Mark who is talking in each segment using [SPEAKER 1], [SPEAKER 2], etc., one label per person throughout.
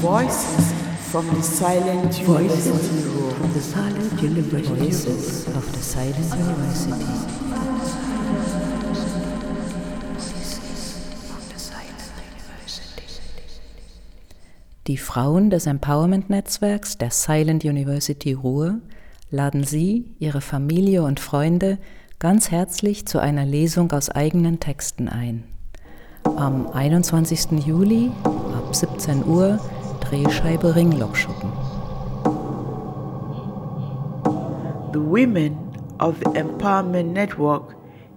[SPEAKER 1] Voices from the silent
[SPEAKER 2] Voices from the silent university.
[SPEAKER 3] Voices of the Silent University. Die Frauen des Empowerment-Netzwerks der Silent University Ruhr laden Sie, Ihre Familie und Freunde ganz herzlich zu einer Lesung aus eigenen Texten ein. Am 21. Juli ab 17 Uhr Drehscheibe Ringlockschuppen.
[SPEAKER 1] The women of the Empowerment Network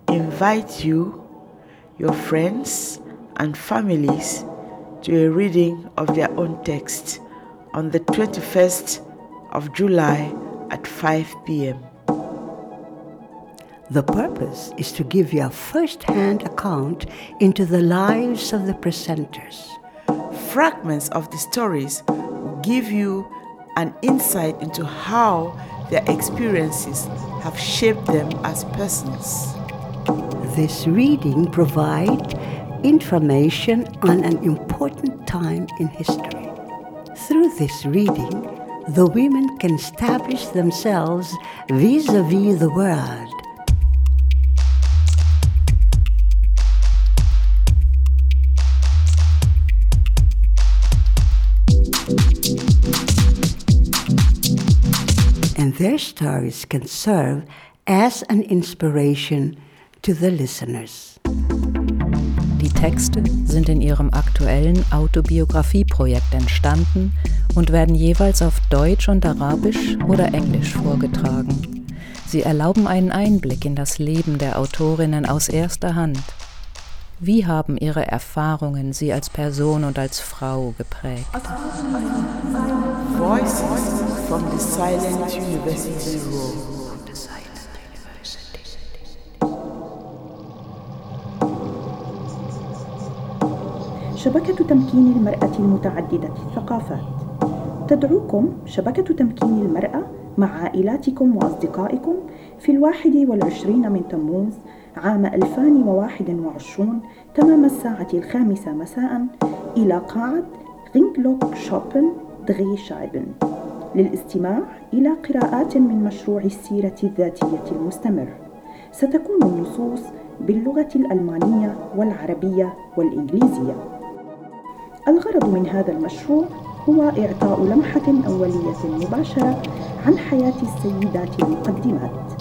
[SPEAKER 1] invite you, your friends, and families to a reading of their own text on the 21st of July at 5 p.m.
[SPEAKER 2] The purpose is to give you a first hand account into the lives of the presenters.
[SPEAKER 1] Fragments of the stories will give you an insight into how their experiences have shaped them as persons.
[SPEAKER 2] This reading provides information on an important time in history. Through this reading, the women can establish themselves vis a vis the world. Their stories can serve as an inspiration to the listeners.
[SPEAKER 3] Die Texte sind in ihrem aktuellen Autobiografieprojekt entstanden und werden jeweils auf Deutsch und Arabisch oder Englisch vorgetragen. Sie erlauben einen Einblick in das Leben der Autorinnen aus erster Hand. Wie haben ihre Erfahrungen sie als Person und als Frau geprägt?
[SPEAKER 1] Voices from the Silent University Room.
[SPEAKER 4] شبكة تمكين المرأة المتعددة الثقافات تدعوكم شبكة تمكين المرأة مع عائلاتكم وأصدقائكم في الواحد والعشرين من تموز عام 2021 تمام الساعة الخامسة مساء إلى قاعة غينغلوك شوبن دغي شايبن للاستماع إلى قراءات من مشروع السيرة الذاتية المستمر. ستكون النصوص باللغة الألمانية والعربية والإنجليزية. الغرض من هذا المشروع هو إعطاء لمحة أولية مباشرة عن حياة السيدات المقدمات.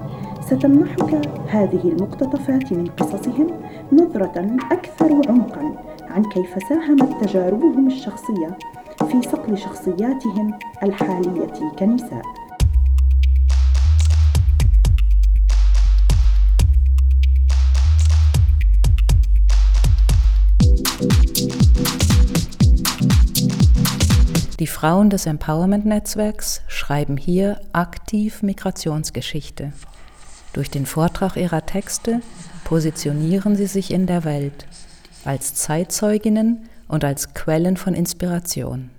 [SPEAKER 4] ستمنحك هذه المقتطفات من قصصهم نظرة أكثر عمقا عن كيف ساهمت تجاربهم الشخصية في صقل شخصياتهم الحالية كنساء
[SPEAKER 3] Die Frauen des Empowerment-Netzwerks schreiben hier aktiv Migrationsgeschichte. Durch den Vortrag ihrer Texte positionieren sie sich in der Welt als Zeitzeuginnen und als Quellen von Inspiration.